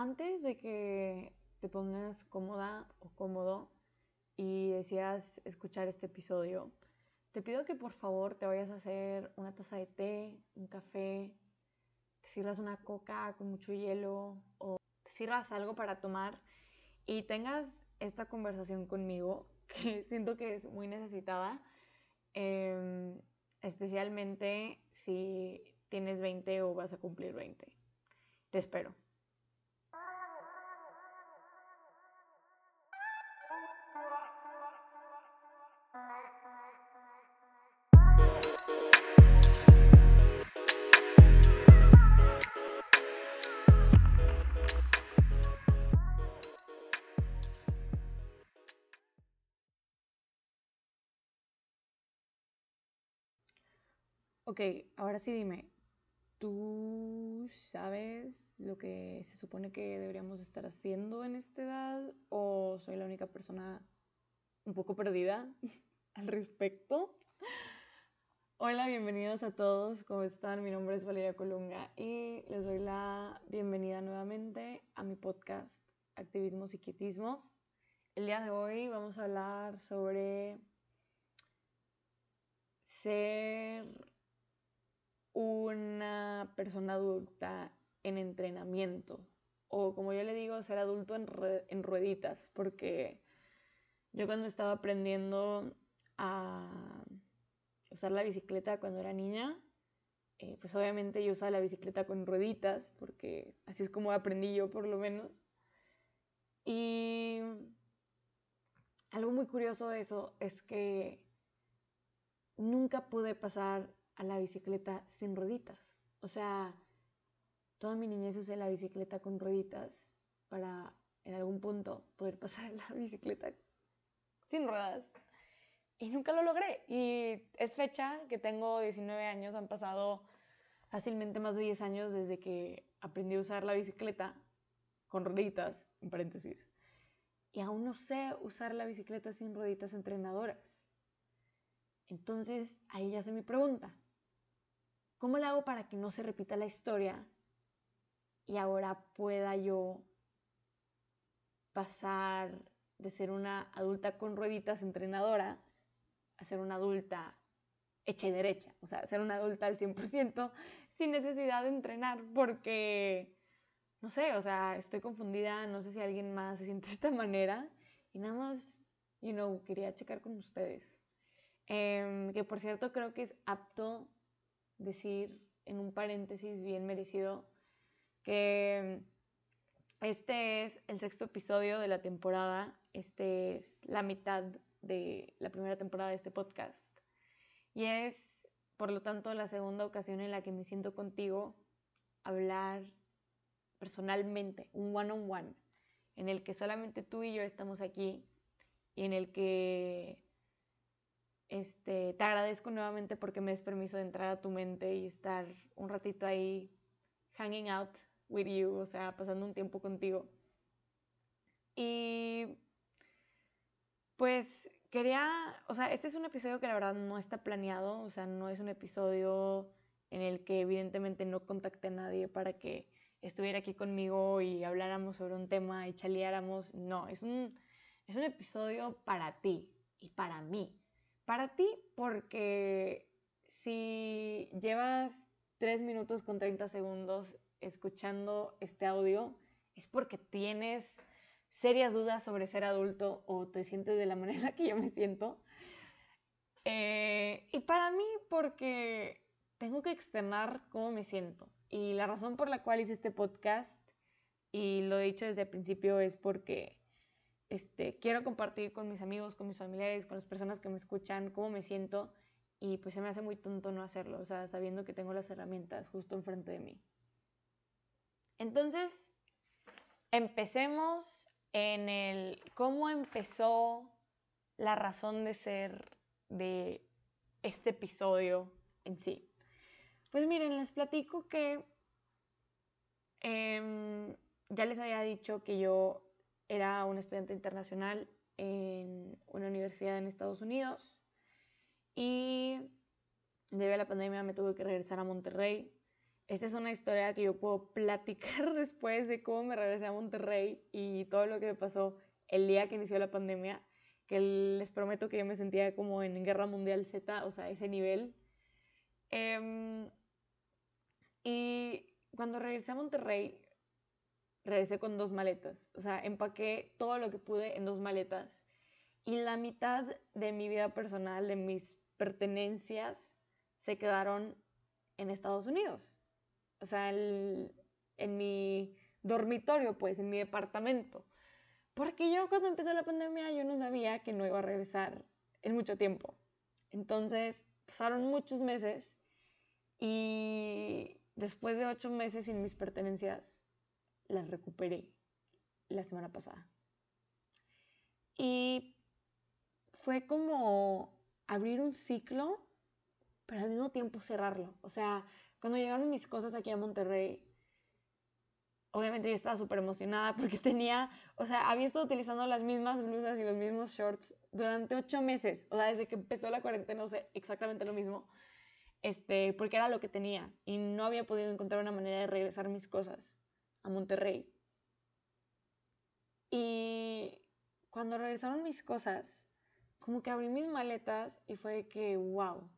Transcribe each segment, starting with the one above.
antes de que te pongas cómoda o cómodo y deseas escuchar este episodio, te pido que por favor te vayas a hacer una taza de té, un café, te sirvas una coca con mucho hielo o te sirvas algo para tomar y tengas esta conversación conmigo que siento que es muy necesitada, em, especialmente si tienes 20 o vas a cumplir 20. Te espero. Ok, ahora sí dime, ¿tú sabes lo que se supone que deberíamos estar haciendo en esta edad o soy la única persona un poco perdida al respecto? Hola, bienvenidos a todos, ¿cómo están? Mi nombre es Valeria Colunga y les doy la bienvenida nuevamente a mi podcast Activismos y Quietismos. El día de hoy vamos a hablar sobre ser una persona adulta en entrenamiento o como yo le digo, ser adulto en, rueditas, porque yo cuando estaba aprendiendo a usar la bicicleta cuando era niña, eh, pues obviamente yo usaba la bicicleta con rueditas, porque así es como aprendí yo por lo menos. Y algo muy curioso de eso es que nunca pude pasar a la bicicleta sin rueditas. O sea, toda mi niñez usé la bicicleta con rueditas para en algún punto poder pasar la bicicleta sin ruedas. Y nunca lo logré. Y es fecha que tengo 19 años, han pasado fácilmente más de 10 años desde que aprendí a usar la bicicleta con rueditas, en paréntesis. Y aún no sé usar la bicicleta sin rueditas entrenadoras. Entonces, ahí ya se me pregunta, ¿Cómo le hago para que no se repita la historia y ahora pueda yo pasar de ser una adulta con rueditas entrenadoras a ser una adulta hecha y derecha? O sea, ser una adulta al 100% sin necesidad de entrenar porque, no sé, o sea, estoy confundida, no sé si alguien más se siente de esta manera y nada más, you know, quería checar con ustedes. Em, que por cierto creo que es apto decir en un paréntesis bien merecido que este es el sexto episodio de la temporada, este es la mitad de la primera temporada de este podcast. Y es por lo tanto la segunda ocasión en la que me siento contigo hablar personalmente, un one on one, en el que solamente tú y yo estamos aquí y en el que este, te agradezco nuevamente porque me des permiso de entrar a tu mente y estar un ratito ahí hanging out with you, o sea, pasando un tiempo contigo. Y pues quería, o sea, este es un episodio que la verdad no está planeado, o sea, no es un episodio en el que evidentemente no contacté a nadie para que estuviera aquí conmigo y habláramos sobre un tema y chaleáramos. No, es un, es un episodio para ti y para mí. Para ti, porque si llevas 3 minutos con 30 segundos escuchando este audio, es porque tienes serias dudas sobre ser adulto o te sientes de la manera que yo me siento. Eh, y para mí, porque tengo que externar cómo me siento. Y la razón por la cual hice este podcast, y lo he dicho desde el principio, es porque este, quiero compartir con mis amigos, con mis familiares, con las personas que me escuchan, cómo me siento y pues se me hace muy tonto no hacerlo, o sea, sabiendo que tengo las herramientas justo enfrente de mí. Entonces, empecemos en el cómo empezó la razón de ser de este episodio en sí. Pues miren, les platico que em, ya les había dicho que yo era un estudiante internacional en una universidad en Estados Unidos y debido a la pandemia me tuve que regresar a Monterrey. esta es una historia que yo puedo platicar después de cómo me regresé a Monterrey y todo lo que me pasó el día que inició la pandemia, que les prometo que yo me sentía como en Guerra Mundial Z, o sea, ese nivel. Em, y cuando regresé a Monterrey, regresé con dos maletas, o sea, empaqué todo lo que pude en dos maletas y la mitad de mi vida personal, de mis pertenencias, se quedaron en Estados Unidos o sea, en mi dormitorio, pues, en mi departamento. Porque yo cuando empezó la pandemia yo no sabía que no iba a regresar en mucho tiempo. Entonces pasaron muchos meses y después de ocho meses sin mis pertenencias las recuperé la semana pasada. Y fue como abrir un ciclo, pero al mismo tiempo cerrarlo. O sea, cuando llegaron mis cosas aquí a Monterrey, obviamente yo estaba súper emocionada porque tenía, o sea, había estado utilizando las mismas blusas y los mismos shorts durante ocho meses. O sea, desde que empezó la cuarentena, no sé, exactamente lo mismo. Este, porque era lo que tenía y no había podido encontrar una manera de regresar mis cosas a Monterrey. Y cuando regresaron mis cosas, como que abrí mis maletas y fue que, wow,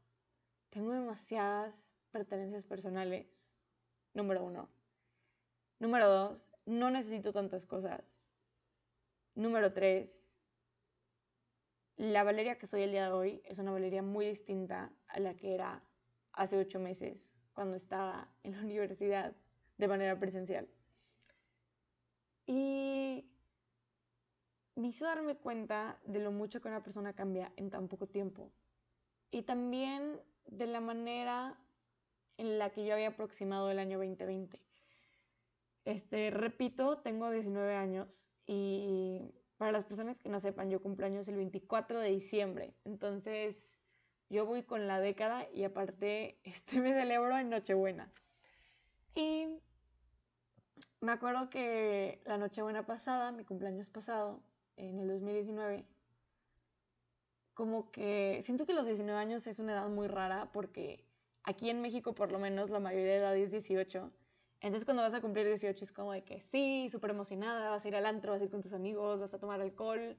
tengo demasiadas pertenencias personales, número uno. Número dos, no necesito tantas cosas. Número tres, la Valeria que soy el día de hoy es una Valeria muy distinta a la que era hace ocho meses cuando estaba en la universidad de manera presencial. Y me hizo darme cuenta de lo mucho que una persona cambia en tan poco tiempo. Y también de la manera en la que yo había aproximado el año 2020. Este, repito, tengo 19 años y para las personas que no sepan, yo cumplo años el 24 de diciembre. Entonces, yo voy con la década y aparte, este me celebro en Nochebuena. Y me acuerdo que la Nochebuena pasada, mi cumpleaños pasado, en el 2019, como que siento que los 19 años es una edad muy rara porque Aquí en México, por lo menos, la mayoría de edad es 18. Entonces, cuando vas a cumplir 18 es como de que sí, súper emocionada, vas a ir al antro, vas a ir con tus amigos, vas a tomar alcohol.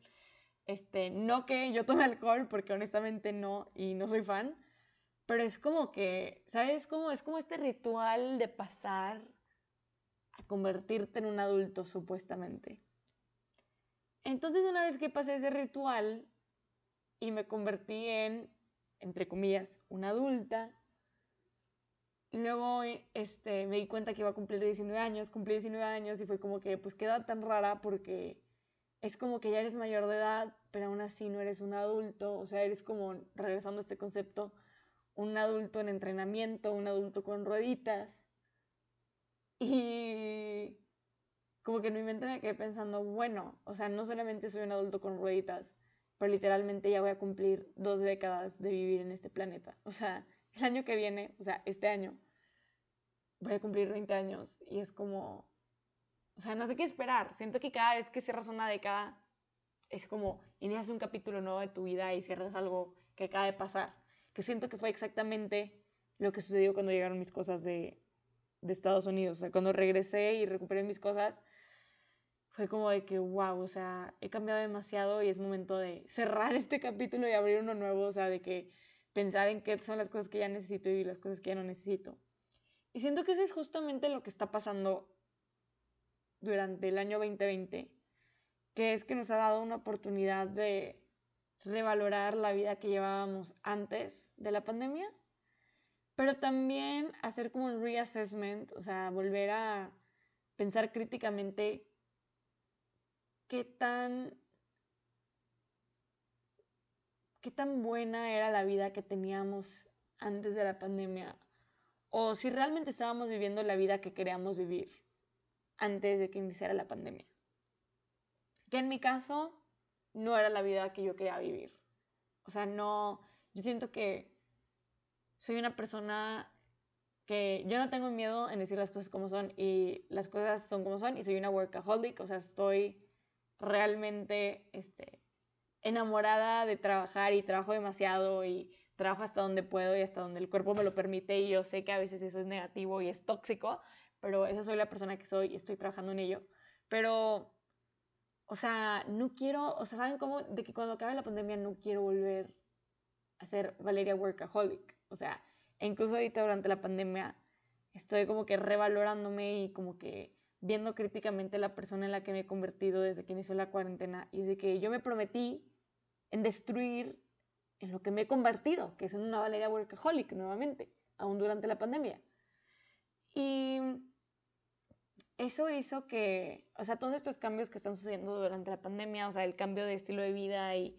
Este, no que yo tome alcohol, porque honestamente no, y no soy fan, pero es como que, ¿sabes? Como, es como este ritual de pasar a convertirte en un adulto, supuestamente. Entonces, una vez que pasé ese ritual y me convertí en, entre comillas, una adulta, Luego este, me di cuenta que iba a cumplir 19 años, cumplí 19 años y fue como que pues queda tan rara porque es como que ya eres mayor de edad, pero aún así no eres un adulto, o sea, eres como, regresando a este concepto, un adulto en entrenamiento, un adulto con rueditas. Y como que en mi mente me quedé pensando, bueno, o sea, no solamente soy un adulto con rueditas, pero literalmente ya voy a cumplir dos décadas de vivir en este planeta. O sea, el año que viene, o sea, este año, voy a cumplir 20 años y es como, o sea, no sé qué esperar. Siento que cada vez que cierras una década es como inicias un capítulo nuevo de tu vida y cierras algo que acaba de pasar. Que siento que fue exactamente lo que sucedió cuando llegaron mis cosas de, de Estados Unidos. O sea, cuando regresé y recuperé mis cosas, fue como de que, wow, o sea, he cambiado demasiado y es momento de cerrar este capítulo y abrir uno nuevo, o sea, de que pensar en qué son las cosas que ya necesito y las cosas que ya no necesito. Y siento que eso es justamente lo que está pasando durante el año 2020, que es que nos ha dado una oportunidad de revalorar la vida que llevábamos antes de la pandemia, pero también hacer como un reassessment, o sea, volver a pensar críticamente qué tan qué tan buena era la vida que teníamos antes de la pandemia o si realmente estábamos viviendo la vida que queríamos vivir antes de que iniciara la pandemia. Que en mi caso no era la vida que yo quería vivir. O sea, no, yo siento que soy una persona que yo no tengo miedo en decir las cosas como son y las cosas son como son y soy una workaholic, o sea, estoy realmente este, enamorada de trabajar y trabajo demasiado y trabajo hasta donde puedo y hasta donde el cuerpo me lo permite y yo sé que a veces eso es negativo y es tóxico, pero esa soy la persona que soy y estoy trabajando en ello. Pero, o sea, no quiero, o sea, ¿saben cómo? De que cuando acabe la pandemia no quiero volver a ser Valeria Workaholic. O sea, incluso ahorita durante la pandemia estoy como que revalorándome y como que viendo críticamente la persona en la que me he convertido desde que inició la cuarentena y de que yo me prometí en destruir en lo que me he convertido, que es en una Valeria Workaholic nuevamente, aún durante la pandemia. Y eso hizo que, o sea, todos estos cambios que están sucediendo durante la pandemia, o sea, el cambio de estilo de vida y,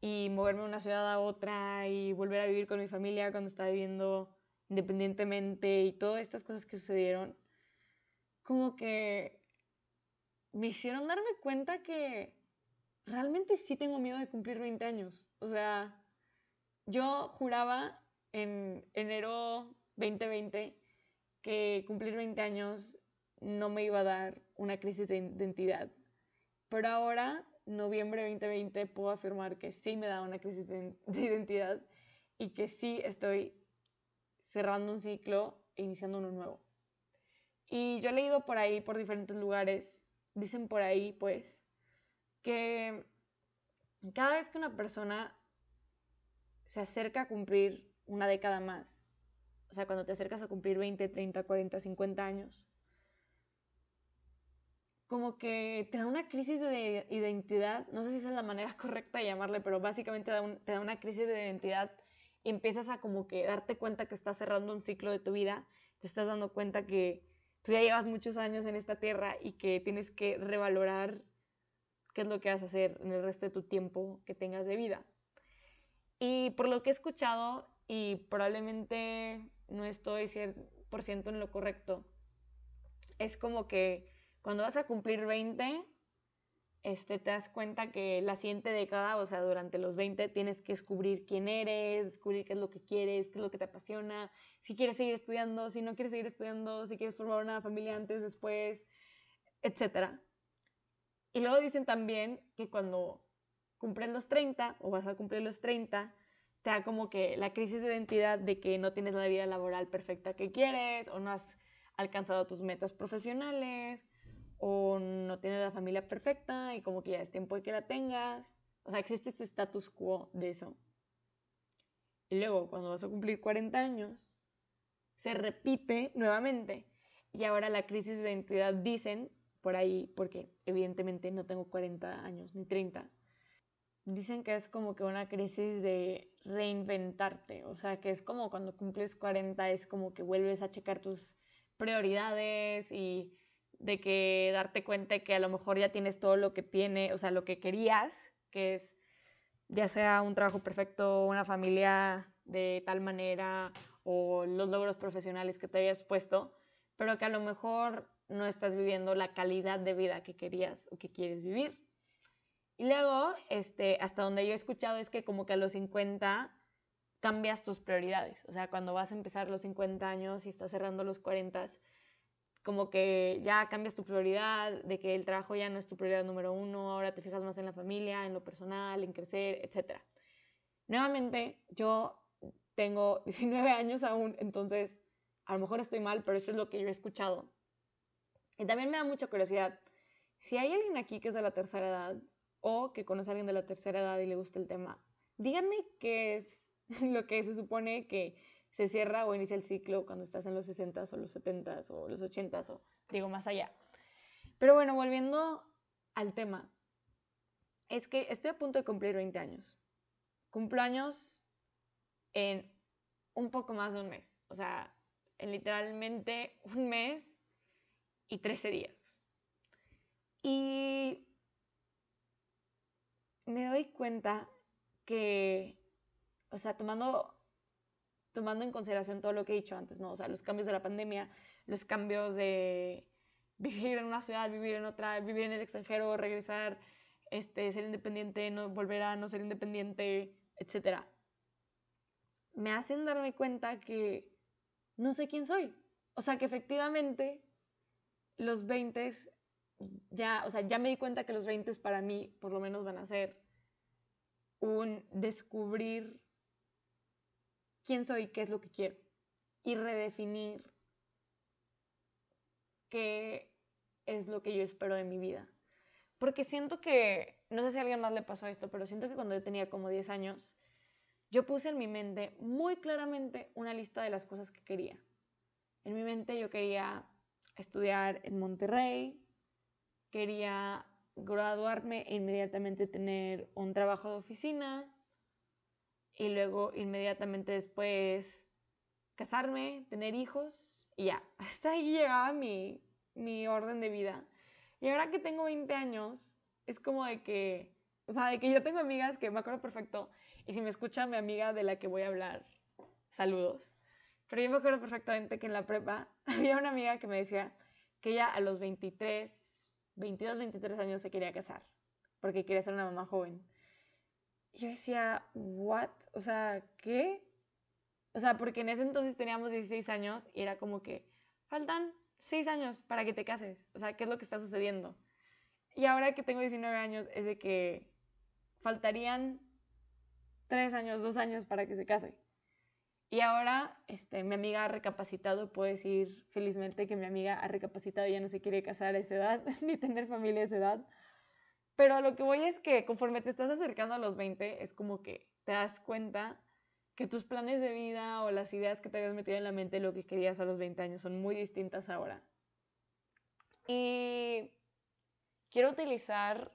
y moverme de una ciudad a otra y volver a vivir con mi familia cuando estaba viviendo independientemente y todas estas cosas que sucedieron, como que me hicieron darme cuenta que realmente sí tengo miedo de cumplir 20 años. O sea, yo juraba en enero 2020 que cumplir 20 años no me iba a dar una crisis de identidad. Pero ahora, noviembre 2020, puedo afirmar que sí me da una crisis de, de identidad y que sí estoy cerrando un ciclo e iniciando uno nuevo. Y yo he leído por ahí, por diferentes lugares, dicen por ahí, pues, que cada vez que una persona se acerca a cumplir una década más, o sea, cuando te acercas a cumplir 20, 30, 40, 50 años, como que te da una crisis de identidad, no sé si esa es la manera correcta de llamarle, pero básicamente te da una crisis de identidad y empiezas a como que darte cuenta que estás cerrando un ciclo de tu vida, te estás dando cuenta que tú ya llevas muchos años en esta tierra y que tienes que revalorar qué es lo que vas a hacer en el resto de tu tiempo que tengas de vida. Y por lo que he escuchado, y probablemente no estoy 100% en lo correcto, es como que cuando vas a cumplir 20, este, te das cuenta que la siguiente década, o sea, durante los 20, tienes que descubrir quién eres, descubrir qué es lo que quieres, qué es lo que te apasiona, si quieres seguir estudiando, si no quieres seguir estudiando, si quieres formar una familia antes, después, etc. Y luego dicen también que cuando cumples los 30 o vas a cumplir los 30, te da como que la crisis de identidad de que no tienes la vida laboral perfecta que quieres o no has alcanzado tus metas profesionales o no tienes la familia perfecta y como que ya es tiempo de que la tengas. O sea, existe este status quo de eso. Y luego, cuando vas a cumplir 40 años, se repite nuevamente. Y ahora la crisis de identidad dicen, por ahí, porque evidentemente no tengo 40 años ni 30, dicen que es como que una crisis de reinventarte. O sea, que es como cuando cumples 40, es como que vuelves a checar tus prioridades y de que darte cuenta que a lo mejor ya tienes todo lo que tiene, o sea, lo que querías, que es ya sea un trabajo perfecto, una familia de tal manera o los logros profesionales que te habías puesto, pero que a lo mejor no estás viviendo la calidad de vida que querías o que quieres vivir. Y luego, este, hasta donde yo he escuchado es que como que a los 50 cambias tus prioridades. O sea, cuando vas a empezar los 50 años y estás cerrando los 40, como que ya cambias tu prioridad, de que el trabajo ya no es tu prioridad número uno, ahora te fijas más en la familia, en lo personal, en crecer, etc. Nuevamente, yo tengo 19 años aún, entonces a lo mejor estoy mal, pero eso es lo que yo he escuchado. Y también me da mucha curiosidad, si hay alguien aquí que es de la tercera edad o que conoce a alguien de la tercera edad y le gusta el tema, díganme qué es lo que se supone que se cierra o inicia el ciclo cuando estás en los 60 o los 70 o los 80 o digo más allá. Pero bueno, volviendo al tema, es que estoy a punto de cumplir 20 años. Cumplo años en un poco más de un mes, o sea, en literalmente un mes y 13 días. Y me doy cuenta que, o sea, tomando tomando en consideración todo lo que he dicho antes, ¿no? O sea, los cambios de la pandemia, los cambios de vivir en una ciudad, vivir en otra, vivir en el extranjero, regresar, este, ser independiente, no, volver a no ser independiente, etc. Me hacen darme cuenta que no sé quién soy. O sea, que efectivamente los 20 ya, o sea, ya me di cuenta que los 20 para mí por lo menos van a ser un descubrir quién soy, qué es lo que quiero. Y redefinir qué es lo que yo espero de mi vida. Porque siento que, no sé si a alguien más le pasó esto, pero siento que cuando yo tenía como 10 años, yo puse en mi mente muy claramente una lista de las cosas que quería. En mi mente yo quería estudiar en Monterrey, quería graduarme e inmediatamente tener un trabajo de oficina y luego inmediatamente después casarme, tener hijos y ya. Hasta ahí llegaba mi, mi orden de vida. Y ahora que tengo 20 años, es como de que, o sea, de que yo tengo amigas que me acuerdo perfecto, y si me escucha mi amiga de la que voy a hablar, saludos. Pero yo me acuerdo perfectamente que en la prepa había una amiga que me decía que ella a los 23, 22, 23 años se quería casar, porque quería ser una mamá joven. Yo decía, ¿what? O sea, ¿qué? O sea, porque en ese entonces teníamos 16 años y era como que faltan 6 años para que te cases. O sea, ¿qué es lo que está sucediendo? Y ahora que tengo 19 años es de que faltarían 3 años, 2 años para que se case. Y ahora este, mi amiga ha recapacitado, puedo decir felizmente que mi amiga ha recapacitado ya no se quiere casar a esa edad, ni tener familia a esa edad. Pero a lo que voy es que conforme te estás acercando a los 20, es como que te das cuenta que tus planes de vida o las ideas que te habías metido en la mente, lo que querías a los 20 años, son muy distintas ahora. Y quiero utilizar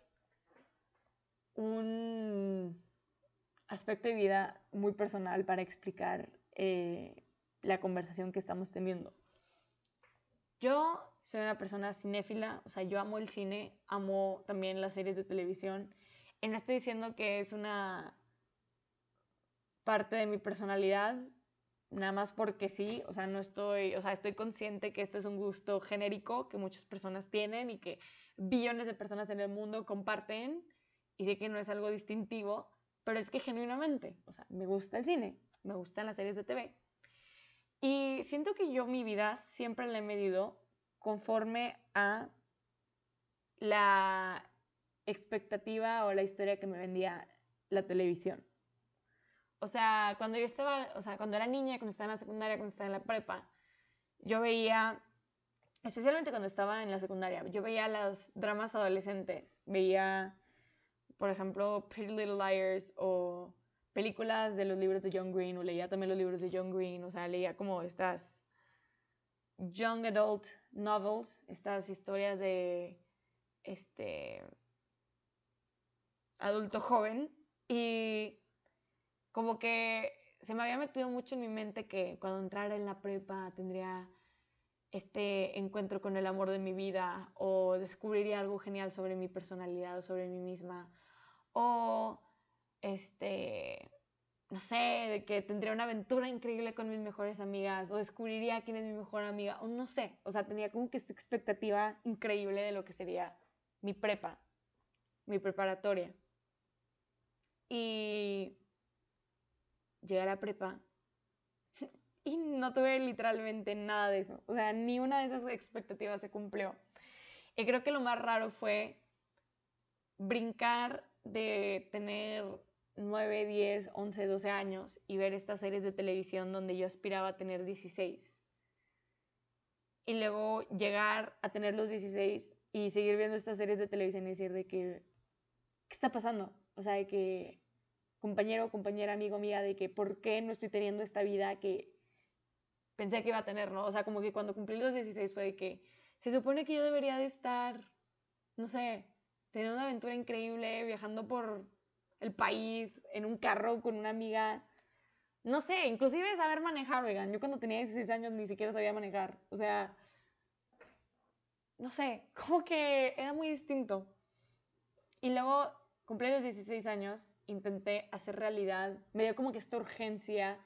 un aspecto de vida muy personal para explicar eh, la conversación que estamos teniendo. Yo soy una persona cinéfila, o sea, yo amo el cine, amo también las series de televisión. Y no estoy diciendo que es una parte de mi personalidad, nada más porque sí, o sea, no estoy, o sea, estoy consciente que esto es un gusto genérico que muchas personas tienen y que billones de personas en el mundo comparten y sé que no es algo distintivo, pero es que genuinamente, o sea, me gusta el cine, me gustan las series de TV. Y siento que yo mi vida siempre la he medido conforme a la expectativa o la historia que me vendía la televisión. O sea, cuando yo estaba, o sea, cuando era niña, cuando estaba en la secundaria, cuando estaba en la prepa, yo veía, especialmente cuando estaba en la secundaria, yo veía los dramas adolescentes, veía por ejemplo, Pretty Little Liars o películas de los libros de John Green o leía también los libros de John Green, o sea, leía como estas young adult novels, estas historias de este adulto joven. Y como que se me había metido mucho en mi mente que cuando entrara en la prepa tendría este encuentro con el amor de mi vida o descubriría algo genial sobre mi personalidad o sobre mí misma. O este, no sé, de que tendría una aventura increíble con mis mejores amigas o descubriría quién es mi mejor amiga o no sé, o sea, tenía como que esta expectativa increíble de lo que sería mi prepa, mi preparatoria. Y llegué a la prepa y no tuve literalmente nada de eso, o sea, ni una de esas expectativas se cumplió. Y creo que lo más raro fue brincar de tener 9, 10, 11, 12 años y ver estas series de televisión donde yo aspiraba a tener 16. Y luego llegar a tener los 16 y seguir viendo estas series de televisión y decir de que, ¿qué está pasando? O sea, de que compañero, compañera, amigo, amiga, de que por qué no estoy teniendo esta vida que pensé que iba a tener, ¿no? O sea, como que cuando cumplí los 16 fue de que se supone que yo debería de estar, no sé, tener una aventura increíble viajando por el país en un carro con una amiga. No sé, inclusive saber manejar, oigan. Yo cuando tenía 16 años ni siquiera sabía manejar. O sea, no sé, como que era muy distinto. Y luego cumplí los 16 años, intenté hacer realidad. Me dio como que esta urgencia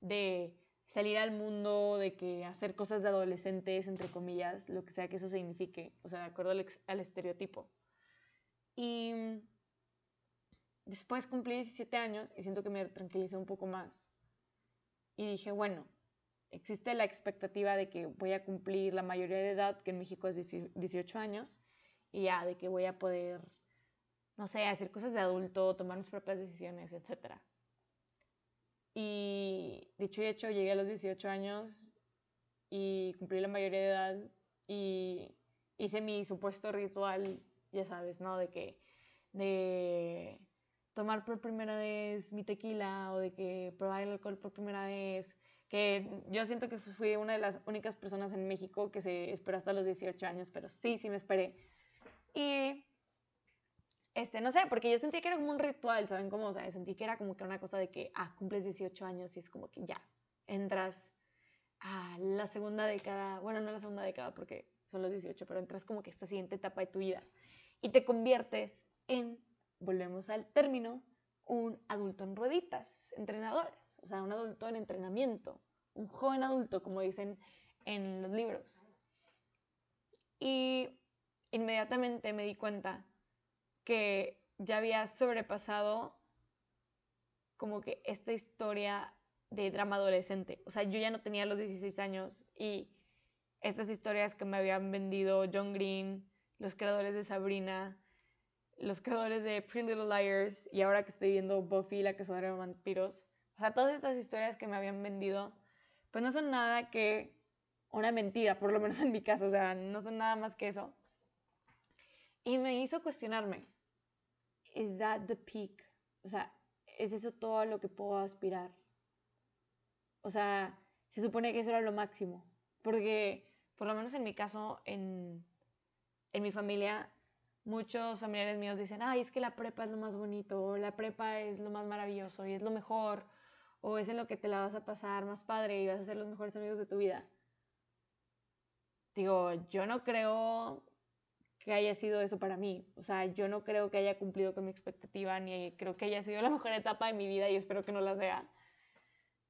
de salir al mundo, de que hacer cosas de adolescentes, entre comillas, lo que sea que eso signifique, o sea, de acuerdo al estereotipo. Y después cumplí 17 años y siento que me tranquilicé un poco más. Y dije, bueno, existe la expectativa de que voy a cumplir la mayoría de edad, que en México es 18 años, y ya, de que voy a poder, no sé, hacer cosas de adulto, tomar mis propias decisiones, etc. Y dicho y hecho, llegué a los 18 años y cumplí la mayoría de edad y hice mi supuesto ritual, ya sabes, ¿no? De que, de tomar por primera vez mi tequila o de que probar el alcohol por primera vez, que yo siento que fui una de las únicas personas en México que se esperó hasta los 18 años, pero sí, sí me esperé. Y, este, no sé, porque yo sentí que era como un ritual, ¿saben cómo? O sea, sentí que era como que una cosa de que, ah, cumples 18 años y es como que ya, entras a la segunda década, bueno, no la segunda década porque son los 18, pero entras como que esta siguiente etapa de tu vida y te conviertes en, volvemos al término, un adulto en rueditas, entrenadores o sea, un adulto en entrenamiento, un joven adulto, como dicen en los libros. Y inmediatamente me di cuenta que ya había sobrepasado como que esta historia de drama adolescente. O sea, yo ya no tenía los 16 años y estas historias que me habían vendido John Green, los creadores de Sabrina, los creadores de Pretty Little Liars y ahora que estoy viendo Buffy, la cazadora de vampiros, o sea, todas estas historias que me habían vendido, pues no son nada que una mentira, por lo menos en mi caso, o sea, no son nada más que eso. Y me hizo cuestionarme, ¿is that the peak? O sea, ¿es eso todo lo que puedo aspirar? O sea, se supone que eso era lo máximo, porque por lo menos en mi caso, en, en mi familia, muchos familiares míos dicen, ay, es que la prepa es lo más bonito, la prepa es lo más maravilloso y es lo mejor, o es en lo que te la vas a pasar más padre y vas a ser los mejores amigos de tu vida. Digo, yo no creo que haya sido eso para mí. O sea, yo no creo que haya cumplido con mi expectativa, ni creo que haya sido la mejor etapa de mi vida y espero que no la sea.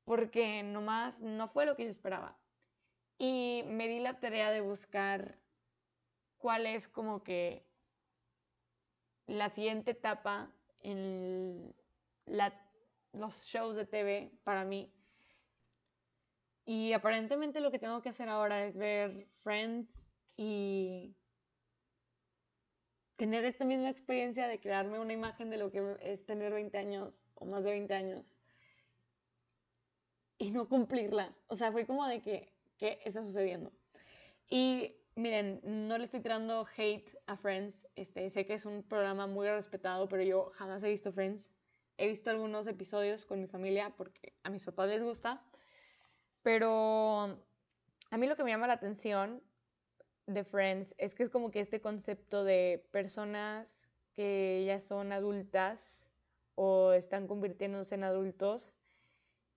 Porque nomás no fue lo que yo esperaba. Y me di la tarea de buscar cuál es como que la siguiente etapa en los shows de TV para mí. Y aparentemente lo que tengo que hacer ahora es ver Friends y tener esta misma experiencia de crearme una imagen de lo que es tener 20 años o más de 20 años y no cumplirla. O sea, fue como de que, ¿qué está sucediendo? Y miren, no le estoy tirando hate a Friends. Este, sé que es un programa muy respetado, pero yo jamás he visto Friends. He visto algunos episodios con mi familia porque a mis papás les gusta, pero a mí lo que me llama la atención de Friends es que es como que este concepto de personas que ya son adultas o están convirtiéndose en adultos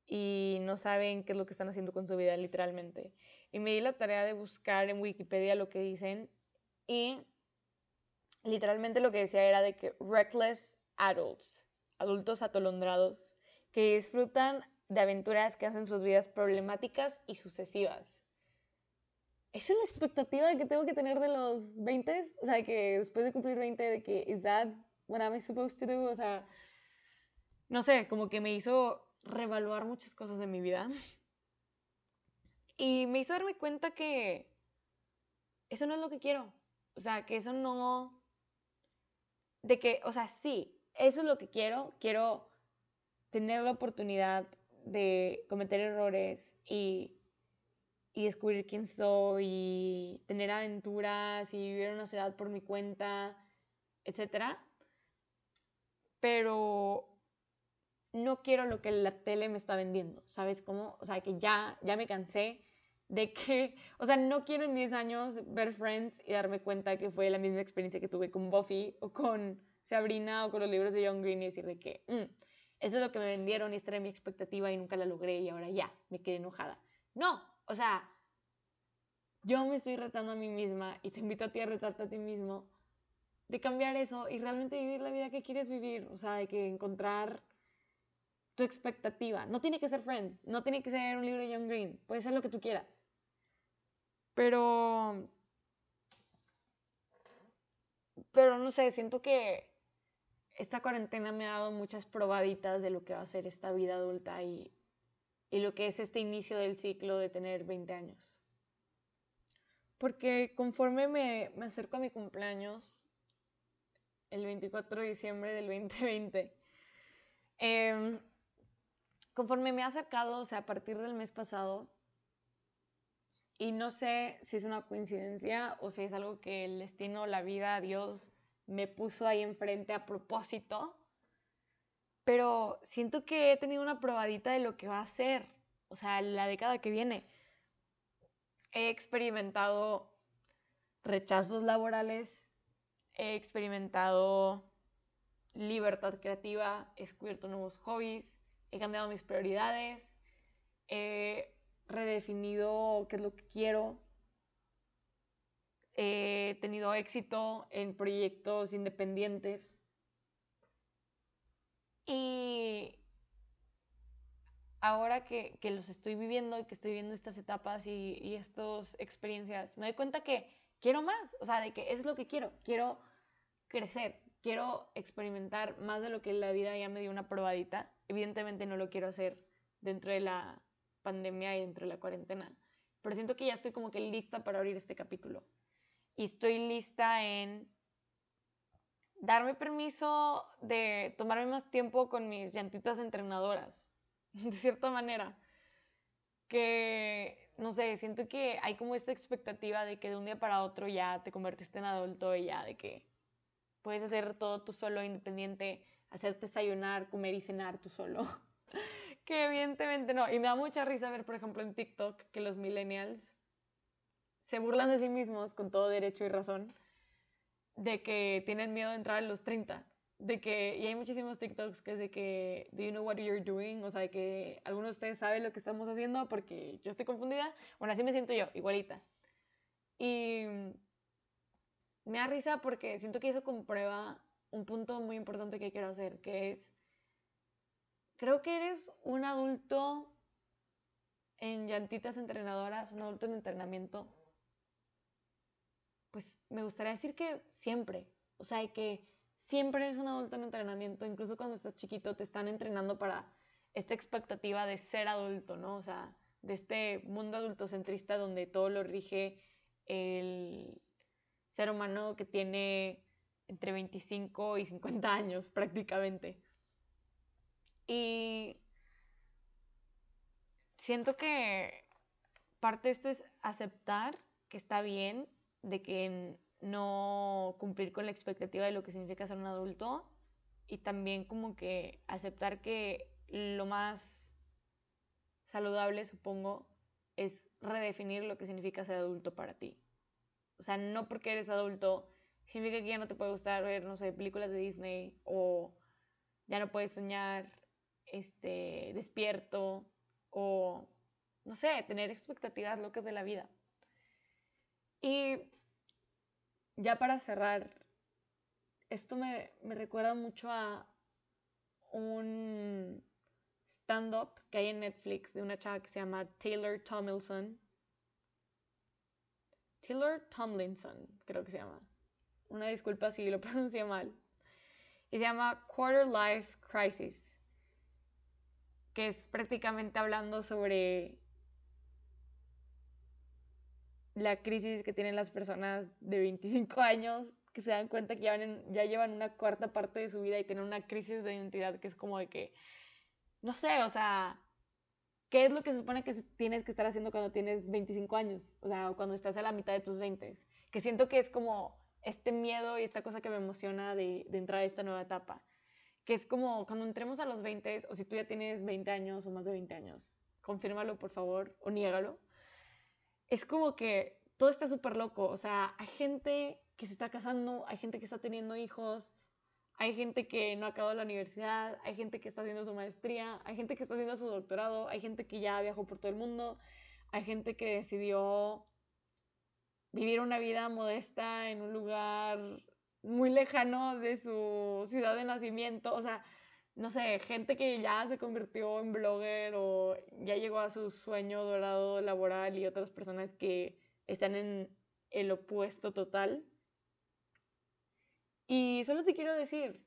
y no saben qué es lo que están haciendo con su vida literalmente. Y me di la tarea de buscar en Wikipedia lo que dicen y literalmente lo que decía era de que reckless adults adultos atolondrados que disfrutan de aventuras que hacen sus vidas problemáticas y sucesivas. Esa es la expectativa que tengo que tener de los 20, o sea, que después de cumplir 20, de que, ¿is that what I'm supposed to do? O sea, no sé, como que me hizo revaluar muchas cosas de mi vida. Y me hizo darme cuenta que eso no es lo que quiero. O sea, que eso no... De que, o sea, sí, eso es lo que quiero. Quiero tener la oportunidad de cometer errores y, descubrir quién soy y tener aventuras y vivir en una ciudad por mi cuenta, etc. Pero no quiero lo que la tele me está vendiendo, ¿sabes cómo? O sea, que ya, ya me cansé de que, o sea, no quiero en 10 años ver Friends y darme cuenta que fue la misma experiencia que tuve con Buffy o con Sabrina o con los libros de John Green y decir de que mm, eso es lo que me vendieron y esta era mi expectativa y nunca la logré y ahora ya, me quedé enojada. No, o sea, yo me estoy retando a mí misma y te invito a ti a retarte a ti mismo de cambiar eso y realmente vivir la vida que quieres vivir, o sea, de que encontrar tu expectativa. No tiene que ser Friends, no tiene que ser un libro de John Green, puede ser lo que tú quieras. Pero... Pero no sé, siento que esta cuarentena me ha dado muchas probaditas de lo que va a ser esta vida adulta y, lo que es este inicio del ciclo de tener 20 años. Porque conforme me, acerco a mi cumpleaños, el 24 de diciembre del 2020, em, conforme me ha acercado, o sea, a partir del mes pasado, y no sé si es una coincidencia o si es algo que el destino, la vida, Dios me puso ahí enfrente a propósito, pero siento que he tenido una probadita de lo que va a ser, o sea, la década que viene. He experimentado rechazos laborales, he experimentado libertad creativa, he descubierto nuevos hobbies, he cambiado mis prioridades, he redefinido qué es lo que quiero, he tenido éxito en proyectos independientes y ahora que, los estoy viviendo y que estoy viendo estas etapas y, y estas experiencias, me doy cuenta que quiero más, o sea, de que es lo que quiero, quiero crecer, quiero experimentar más de lo que la vida ya me dio una probadita. Evidentemente no lo quiero hacer dentro de la pandemia y dentro de la cuarentena, pero siento que ya estoy como que lista para abrir este capítulo. Y estoy lista en darme permiso de tomarme más tiempo con mis llantitas entrenadoras, de cierta manera. Que, no sé, siento que hay como esta expectativa de que de un día para otro ya te convertiste en adulto y ya de que Puedes hacer todo tú solo, independiente, hacerte desayunar, comer y cenar tú solo. que evidentemente no. Y me da mucha risa ver, por ejemplo, en TikTok que los millennials se burlan de sí mismos con todo derecho y razón de que tienen miedo de entrar a los 30. De que, y hay muchísimos TikToks que es de que, do you know what you're doing? O sea, de que algunos de ustedes saben lo que estamos haciendo porque yo estoy confundida. Bueno, así me siento yo, igualita. Y me da risa porque siento que eso comprueba un punto muy importante que quiero hacer, que es, creo que eres un adulto en llantitas entrenadoras, un adulto en entrenamiento. Pues me gustaría decir que siempre, o sea, que siempre eres un adulto en entrenamiento, incluso cuando estás chiquito te están entrenando para esta expectativa de ser adulto, ¿no? O sea, de este mundo adultocentrista donde todo lo rige el ser humano que tiene entre 25 y 50 años prácticamente. Y siento que parte de esto es aceptar que está bien, de que no cumplir con la expectativa de lo que significa ser un adulto y también como que aceptar que lo más saludable, supongo, es redefinir lo que significa ser adulto para ti. O sea, no porque eres adulto significa que ya no te puede gustar ver, no sé, películas de Disney o ya no puedes soñar este, despierto o, no sé, tener expectativas locas de la vida. Y ya para cerrar, esto me, me recuerda mucho a un stand-up que hay en Netflix de una chava que se llama Taylor Tomlinson Taylor Tomlinson, creo que se llama. Una disculpa si lo pronuncié mal. Y se llama Quarter Life Crisis, que es prácticamente hablando sobre la crisis que tienen las personas de 25 años que se dan cuenta que ya, ya llevan una cuarta parte de su vida y tienen una crisis de identidad que es como de que, no sé, o sea, ¿Qué es lo que se supone que tienes que estar haciendo cuando tienes 25 años? O sea, cuando estás a la mitad de tus 20. Que siento que es como este miedo y esta cosa que me emociona de, de entrar a esta nueva etapa. Que es como cuando entremos a los 20, o si tú ya tienes 20 años o más de 20 años, confírmalo por favor o niégalo. Es como que todo está súper loco. O sea, hay gente que se está casando, hay gente que está teniendo hijos, hay gente que no acabado la universidad, hay gente que está haciendo su maestría, hay gente que está haciendo su doctorado, hay gente que ya viajó por todo el mundo, hay gente que decidió vivir una vida modesta en un lugar muy lejano de su ciudad de nacimiento, o sea, no sé, gente que ya se convirtió en blogger o ya llegó a su sueño dorado laboral y otras personas que están en el opuesto total. Y solo te quiero decir,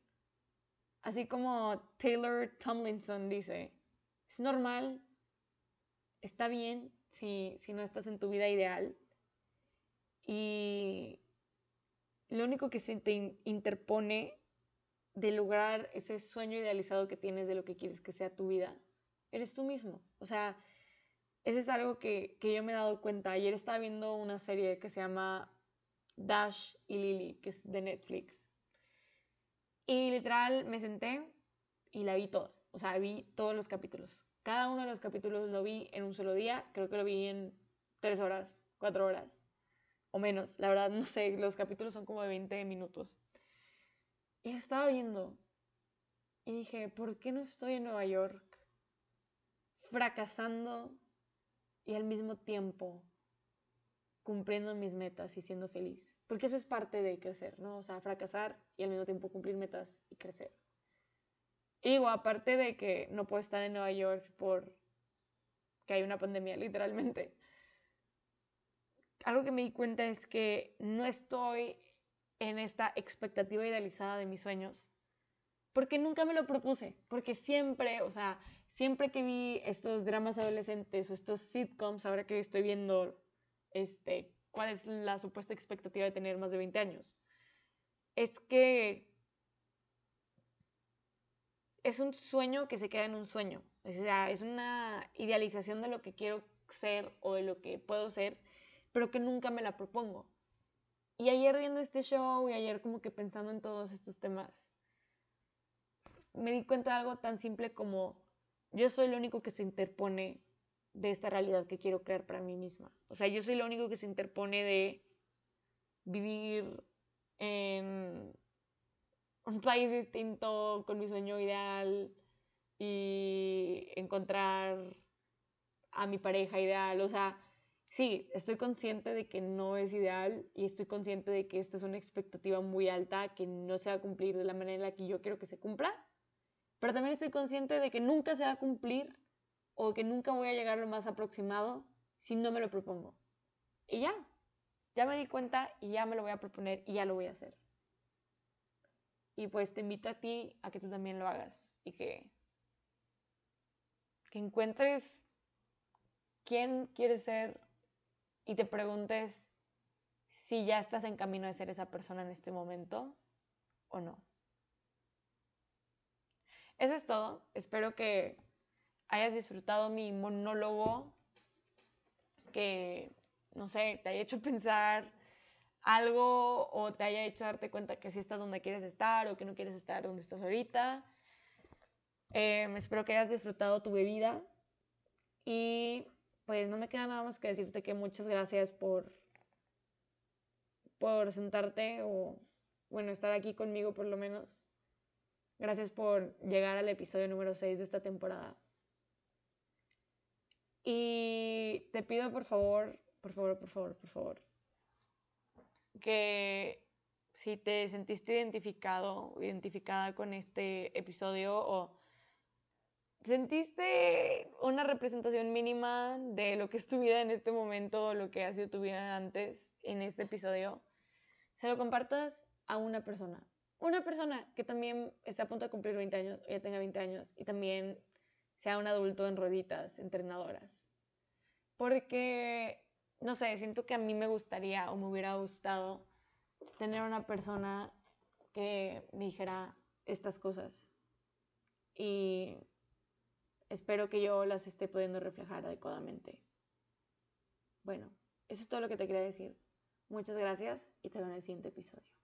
así como Taylor Tomlinson dice, es normal, está bien si, no estás en tu vida ideal. Y lo único que se te interpone de lograr ese sueño idealizado que tienes de lo que quieres que sea tu vida eres tú mismo. O sea, eso es algo que, que yo me he dado cuenta. Ayer estaba viendo una serie que se llama Dash y Lily, que es de Netflix. Y literal me senté y la vi toda. O sea, vi todos los capítulos. Cada uno de los capítulos lo vi en un solo día. Creo que lo vi en tres horas, cuatro horas o menos. La verdad, no sé, los capítulos son como de 20 minutos. Y estaba viendo y dije, ¿por qué no estoy en Nueva York fracasando y al mismo tiempo cumpliendo mis metas y siendo feliz? Porque eso es parte de crecer, ¿no? O sea, fracasar y al mismo tiempo cumplir metas y crecer. Y digo, aparte de que no puedo estar en Nueva York por que hay una pandemia, literalmente. Algo que me di cuenta es que no estoy en esta expectativa idealizada de mis sueños, porque nunca me lo propuse, porque siempre, o sea, siempre que vi estos dramas adolescentes o estos sitcoms, ahora que estoy viendo este cuál es la supuesta expectativa de tener más de 20 años. Es que es un sueño que se queda en un sueño. O sea, es una idealización de lo que quiero ser o de lo que puedo ser, pero que nunca me la propongo. Y ayer viendo este show y ayer como que pensando en todos estos temas, me di cuenta de algo tan simple como yo soy lo único que se interpone de esta realidad que quiero crear para mí misma. O sea, yo soy lo único que se interpone de vivir en un país distinto con mi sueño ideal y encontrar a mi pareja ideal. O sea, sí, estoy consciente de que no es ideal y estoy consciente de que esta es una expectativa muy alta que no se va a cumplir de la manera que yo quiero que se cumpla. Pero también estoy consciente de que nunca se va a cumplir o que nunca voy a llegar lo más aproximado si no me lo propongo. Y ya, ya me di cuenta y ya me lo voy a proponer y ya lo voy a hacer. Y pues te invito a ti a que tú también lo hagas y que, que encuentres quién quieres ser y te preguntes si ya estás en camino de ser esa persona en este momento o no. Eso es todo. Espero que hayas disfrutado mi monólogo, que, no sé, te haya hecho pensar algo o te haya hecho darte cuenta que sí estás donde quieres estar o que no quieres estar donde estás ahorita. Em, espero que hayas disfrutado tu bebida y pues no me queda nada más que decirte que muchas gracias por, por sentarte o, bueno, estar aquí conmigo por lo menos. Gracias por llegar al episodio número 6 de esta temporada. Y te pido por favor, por favor, por favor, por favor, que si te sentiste identificado identificada con este episodio o sentiste una representación mínima de lo que es tu vida en este momento o lo que ha sido tu vida antes en este episodio, se lo compartas a una persona. Una persona que también está a punto de cumplir 20 años o ya tenga 20 años y también sea un adulto en rueditas, entrenadoras. Porque, no sé, siento que a mí me gustaría o me hubiera gustado tener una persona que me dijera estas cosas. Y espero que yo las esté pudiendo reflejar adecuadamente. Bueno, eso es todo lo que te quería decir. Muchas gracias y te veo en el siguiente episodio.